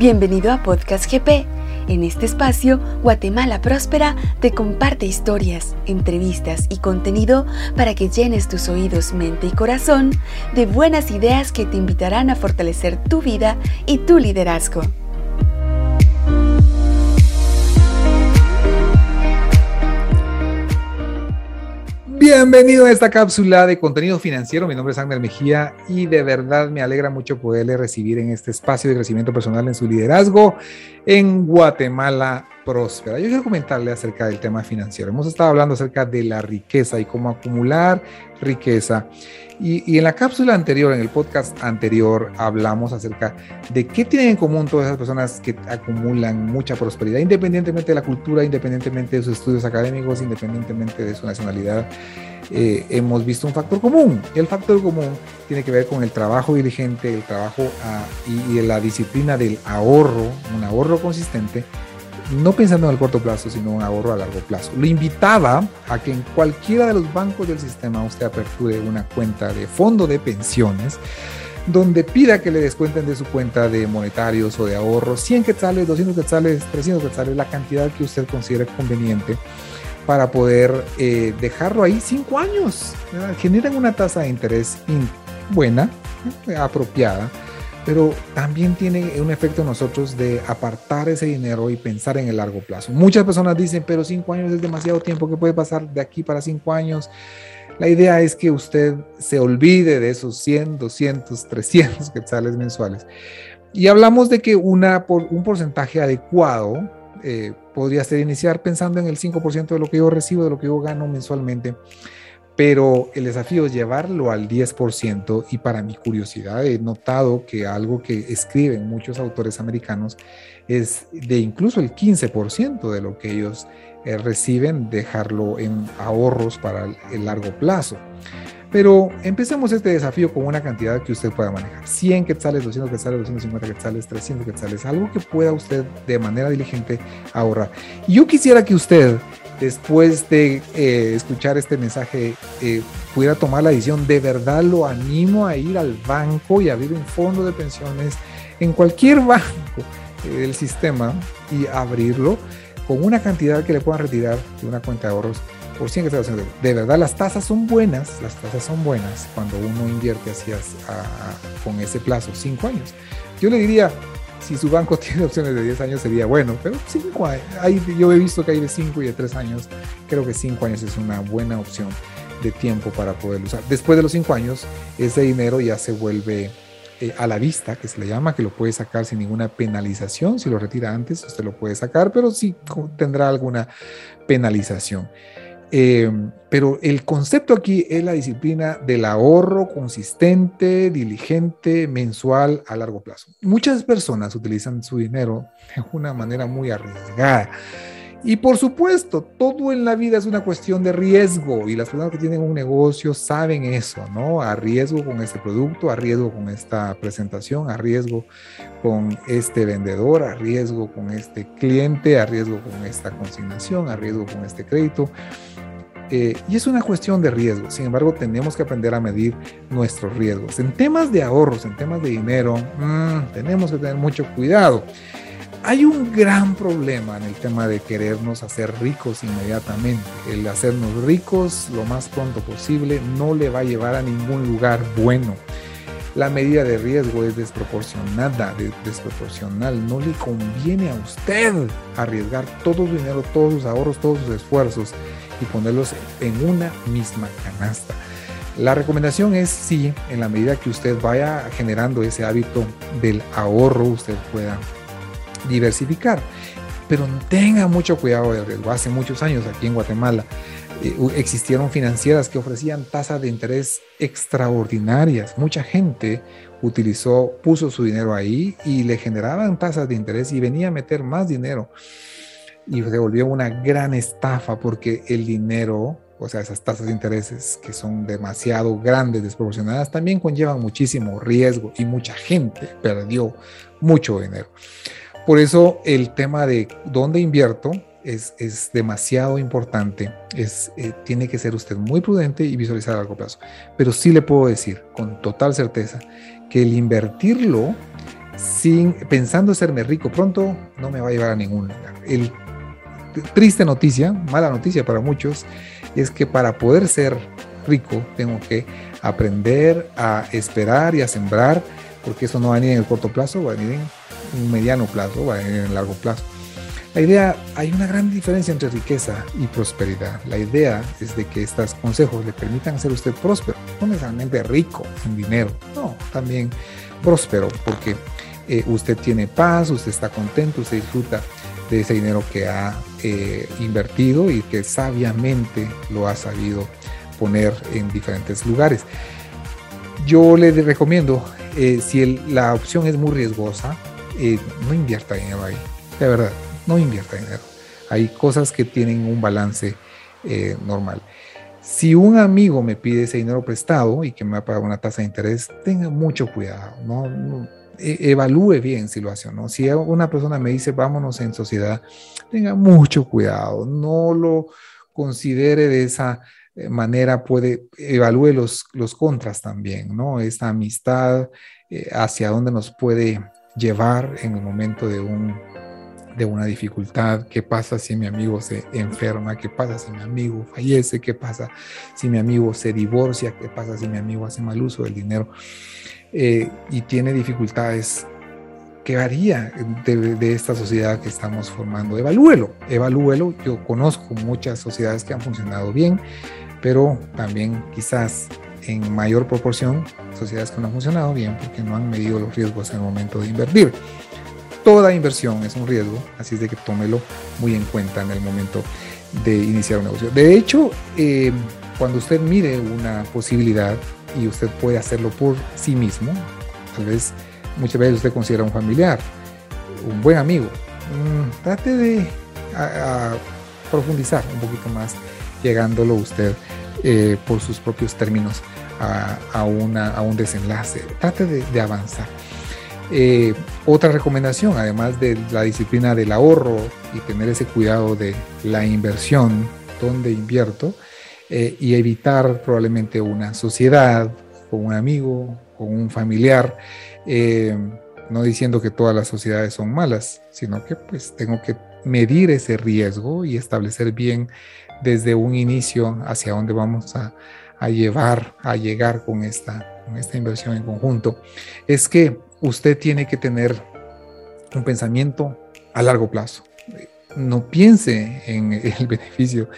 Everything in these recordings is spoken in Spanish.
Bienvenido a Podcast GP. En este espacio, Guatemala Próspera te comparte historias, entrevistas y contenido para que llenes tus oídos, mente y corazón de buenas ideas que te invitarán a fortalecer tu vida y tu liderazgo. Bienvenido a esta cápsula de contenido financiero. Mi nombre es Ángel Mejía y de verdad me alegra mucho poderle recibir en este espacio de crecimiento personal en su liderazgo en Guatemala próspera. Yo quiero comentarle acerca del tema financiero. Hemos estado hablando acerca de la riqueza y cómo acumular riqueza. Y, en la cápsula anterior, en el podcast anterior, hablamos acerca de qué tienen en común todas esas personas que acumulan mucha prosperidad, independientemente de la cultura, independientemente de sus estudios académicos, independientemente de su nacionalidad. Eh, hemos visto un factor común. Y el factor común tiene que ver con el trabajo diligente, el trabajo ah, y, y la disciplina del ahorro, un ahorro consistente no pensando en el corto plazo, sino en ahorro a largo plazo. Lo invitaba a que en cualquiera de los bancos del sistema usted aperture una cuenta de fondo de pensiones donde pida que le descuenten de su cuenta de monetarios o de ahorros 100 quetzales, 200 quetzales, 300 quetzales, la cantidad que usted considere conveniente para poder eh, dejarlo ahí 5 años. Generan una tasa de interés buena, apropiada pero también tiene un efecto en nosotros de apartar ese dinero y pensar en el largo plazo. Muchas personas dicen, pero cinco años es demasiado tiempo, ¿qué puede pasar de aquí para cinco años? La idea es que usted se olvide de esos 100, 200, 300 quetzales mensuales. Y hablamos de que una, por, un porcentaje adecuado eh, podría ser iniciar pensando en el 5% de lo que yo recibo, de lo que yo gano mensualmente pero el desafío es llevarlo al 10% y para mi curiosidad he notado que algo que escriben muchos autores americanos es de incluso el 15% de lo que ellos eh, reciben, dejarlo en ahorros para el, largo plazo. Pero empecemos este desafío con una cantidad que usted pueda manejar. 100 quetzales, 200 quetzales, 250 quetzales, 300 quetzales, algo que pueda usted de manera diligente ahorrar. Yo quisiera que usted después de eh, escuchar este mensaje eh, pudiera tomar la decisión, de verdad lo animo a ir al banco y abrir un fondo de pensiones en cualquier banco del sistema y abrirlo con una cantidad que le puedan retirar de una cuenta de ahorros por 100 que haciendo. De verdad, las tasas son buenas, las tasas son buenas cuando uno invierte así con ese plazo, 5 años. Yo le diría, si su banco tiene opciones de 10 años sería bueno, pero 5 años, yo he visto que hay de 5 y de 3 años, creo que 5 años es una buena opción de tiempo para poder usar. Después de los 5 años, ese dinero ya se vuelve eh, a la vista, que se le llama, que lo puede sacar sin ninguna penalización. Si lo retira antes, usted lo puede sacar, pero sí tendrá alguna penalización. Eh, pero el concepto aquí es la disciplina del ahorro consistente, diligente, mensual a largo plazo. Muchas personas utilizan su dinero de una manera muy arriesgada. Y por supuesto, todo en la vida es una cuestión de riesgo y las personas que tienen un negocio saben eso, ¿no? A riesgo con este producto, a riesgo con esta presentación, a riesgo con este vendedor, a riesgo con este cliente, a riesgo con esta consignación, a riesgo con este crédito. Eh, y es una cuestión de riesgo. Sin embargo, tenemos que aprender a medir nuestros riesgos. En temas de ahorros, en temas de dinero, mm, tenemos que tener mucho cuidado. Hay un gran problema en el tema de querernos hacer ricos inmediatamente. El hacernos ricos lo más pronto posible no le va a llevar a ningún lugar bueno. La medida de riesgo es desproporcionada, desproporcional. No le conviene a usted arriesgar todo su dinero, todos sus ahorros, todos sus esfuerzos y ponerlos en una misma canasta. La recomendación es si en la medida que usted vaya generando ese hábito del ahorro, usted pueda diversificar. Pero tenga mucho cuidado del riesgo. Hace muchos años aquí en Guatemala eh, existieron financieras que ofrecían tasas de interés extraordinarias. Mucha gente utilizó, puso su dinero ahí y le generaban tasas de interés y venía a meter más dinero y se volvió una gran estafa porque el dinero, o sea, esas tasas de intereses que son demasiado grandes, desproporcionadas, también conllevan muchísimo riesgo y mucha gente perdió mucho dinero. Por eso el tema de dónde invierto es, es demasiado importante. Es, eh, tiene que ser usted muy prudente y visualizar a largo plazo. Pero sí le puedo decir con total certeza que el invertirlo sin pensando serme rico pronto, no me va a llevar a ningún lugar. El triste noticia, mala noticia para muchos, es que para poder ser rico tengo que aprender a esperar y a sembrar, porque eso no va a venir en el corto plazo, va a venir en mediano plazo, en largo plazo. La idea, hay una gran diferencia entre riqueza y prosperidad. La idea es de que estos consejos le permitan hacer usted próspero, no necesariamente rico en dinero, no, también próspero, porque eh, usted tiene paz, usted está contento, usted disfruta de ese dinero que ha eh, invertido y que sabiamente lo ha sabido poner en diferentes lugares. Yo le recomiendo, eh, si la opción es muy riesgosa, no invierta dinero ahí, de verdad no invierta dinero. Hay cosas que tienen un balance eh, normal. Si un amigo me pide ese dinero prestado y que me va a pagar una tasa de interés, tenga mucho cuidado, ¿no? E, evalúe bien si lo hace o no. Si una persona me dice vámonos en sociedad, tenga mucho cuidado, no lo considere de esa eh, manera, puede, evalúe los, los contras también, ¿no? Esta amistad, eh, hacia dónde nos puede llevar en el momento de un de una dificultad, qué pasa si mi amigo se enferma, qué pasa si mi amigo fallece, qué pasa si mi amigo se divorcia, qué pasa si mi amigo hace mal uso del dinero eh, y tiene dificultades. ¿Qué haría de, esta sociedad que estamos formando? Evalúelo, evalúelo. Yo conozco muchas sociedades que han funcionado bien, pero también quizás en mayor proporción sociedades que no han funcionado bien porque no han medido los riesgos en el momento de invertir toda inversión es un riesgo, así es de que tómelo muy en cuenta en el momento de iniciar un negocio. De hecho, eh, cuando usted mire una posibilidad y usted puede hacerlo por sí mismo, tal vez muchas veces usted considera un familiar, un buen amigo, mm, trate de profundizar un poquito más, llegándolo usted eh, por sus propios términos a, un desenlace. Trate de avanzar. Eh, otra recomendación, además de la disciplina del ahorro y tener ese cuidado de la inversión, donde invierto, eh, y evitar probablemente una sociedad con un amigo, con un familiar, no diciendo que todas las sociedades son malas, sino que pues tengo que medir ese riesgo y establecer bien desde un inicio hacia dónde vamos a, llevar, a llegar con esta, con inversión en conjunto. Es que usted tiene que tener un pensamiento a largo plazo. No piense en el beneficio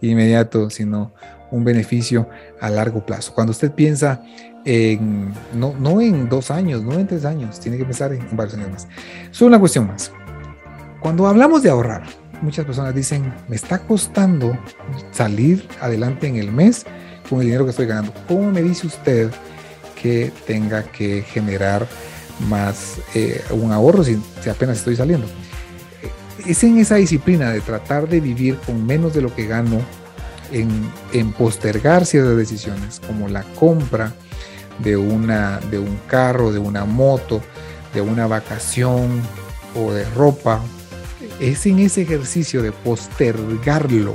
inmediato, sino un beneficio a largo plazo. Cuando usted piensa en, no, no en dos años, no en tres años, tiene que pensar en varios años más. Solo una cuestión más. Cuando hablamos de ahorrar, muchas personas dicen, me está costando salir adelante en el mes con el dinero que estoy ganando. ¿Cómo me dice usted que tenga que generar más eh, un ahorro si, apenas estoy saliendo. Es en esa disciplina de tratar de vivir con menos de lo que gano, en, postergar ciertas decisiones, como la compra de, una, de un carro, de una moto, de una vacación o de ropa. Es en ese ejercicio de postergarlo,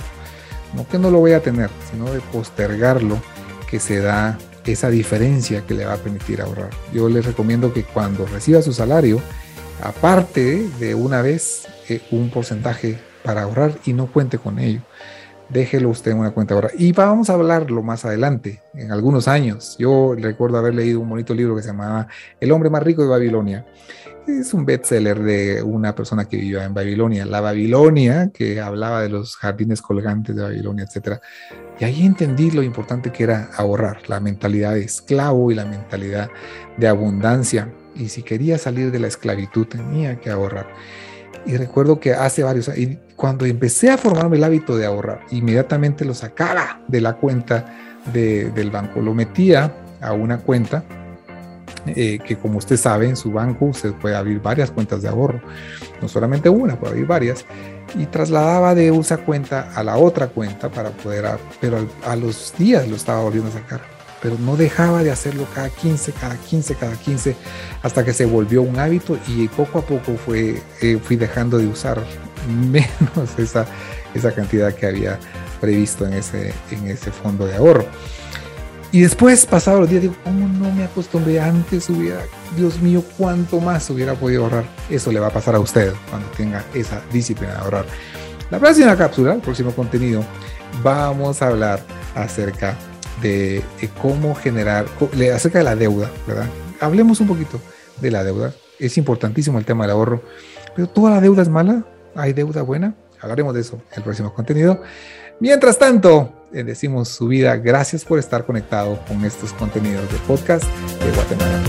no que no lo voy a tener, sino de postergarlo que se da esa diferencia que le va a permitir ahorrar. Yo les recomiendo que cuando reciba su salario, aparte de una vez eh, un porcentaje para ahorrar y no cuente con ello. Déjelo usted en una cuenta ahorrar. Y vamos a hablarlo más adelante, en algunos años. Yo recuerdo haber leído un bonito libro que se llamaba El hombre más rico de Babilonia. Es un bestseller de una persona que vivía en Babilonia. La Babilonia, que hablaba de los jardines colgantes de Babilonia, etc. Y ahí entendí lo importante que era ahorrar, la mentalidad de esclavo y la mentalidad de abundancia. Y si quería salir de la esclavitud tenía que ahorrar. Y recuerdo que hace varios años, cuando empecé a formarme el hábito de ahorrar, inmediatamente lo sacaba de la cuenta del banco, lo metía a una cuenta eh, que como usted sabe, en su banco usted puede abrir varias cuentas de ahorro, no solamente una, puede abrir varias y trasladaba de esa cuenta a la otra cuenta para poder, pero a, los días lo estaba volviendo a sacar, pero no dejaba de hacerlo cada 15, cada 15, cada 15, hasta que se volvió un hábito y poco a poco fue, eh, fui dejando de usar menos esa, esa cantidad que había previsto en ese, en ese fondo de ahorro. Y después, pasado los días, digo, ¿cómo no me acostumbré antes? Hubiera, Dios mío, cuánto más hubiera podido ahorrar. Eso le va a pasar a usted cuando tenga esa disciplina de ahorrar. La próxima cápsula, el próximo contenido, vamos a hablar acerca de, cómo generar, acerca de la deuda, ¿verdad? Hablemos un poquito de la deuda. Es importantísimo el tema del ahorro, pero toda la deuda es mala. ¿Hay deuda buena? Hablaremos de eso en el próximo contenido. Mientras tanto, decimos su vida. Gracias por estar conectado con estos contenidos de podcast de Guatemala.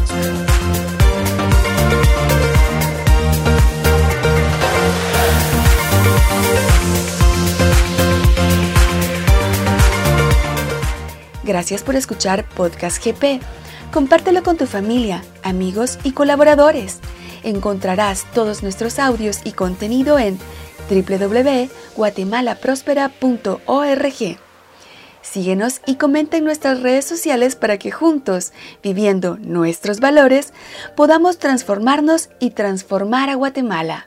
Gracias por escuchar Podcast GP. Compártelo con tu familia, amigos y colaboradores. Encontrarás todos nuestros audios y contenido en www.guatemalaprospera.org. Síguenos y comenta en nuestras redes sociales para que juntos, viviendo nuestros valores, podamos transformarnos y transformar a Guatemala.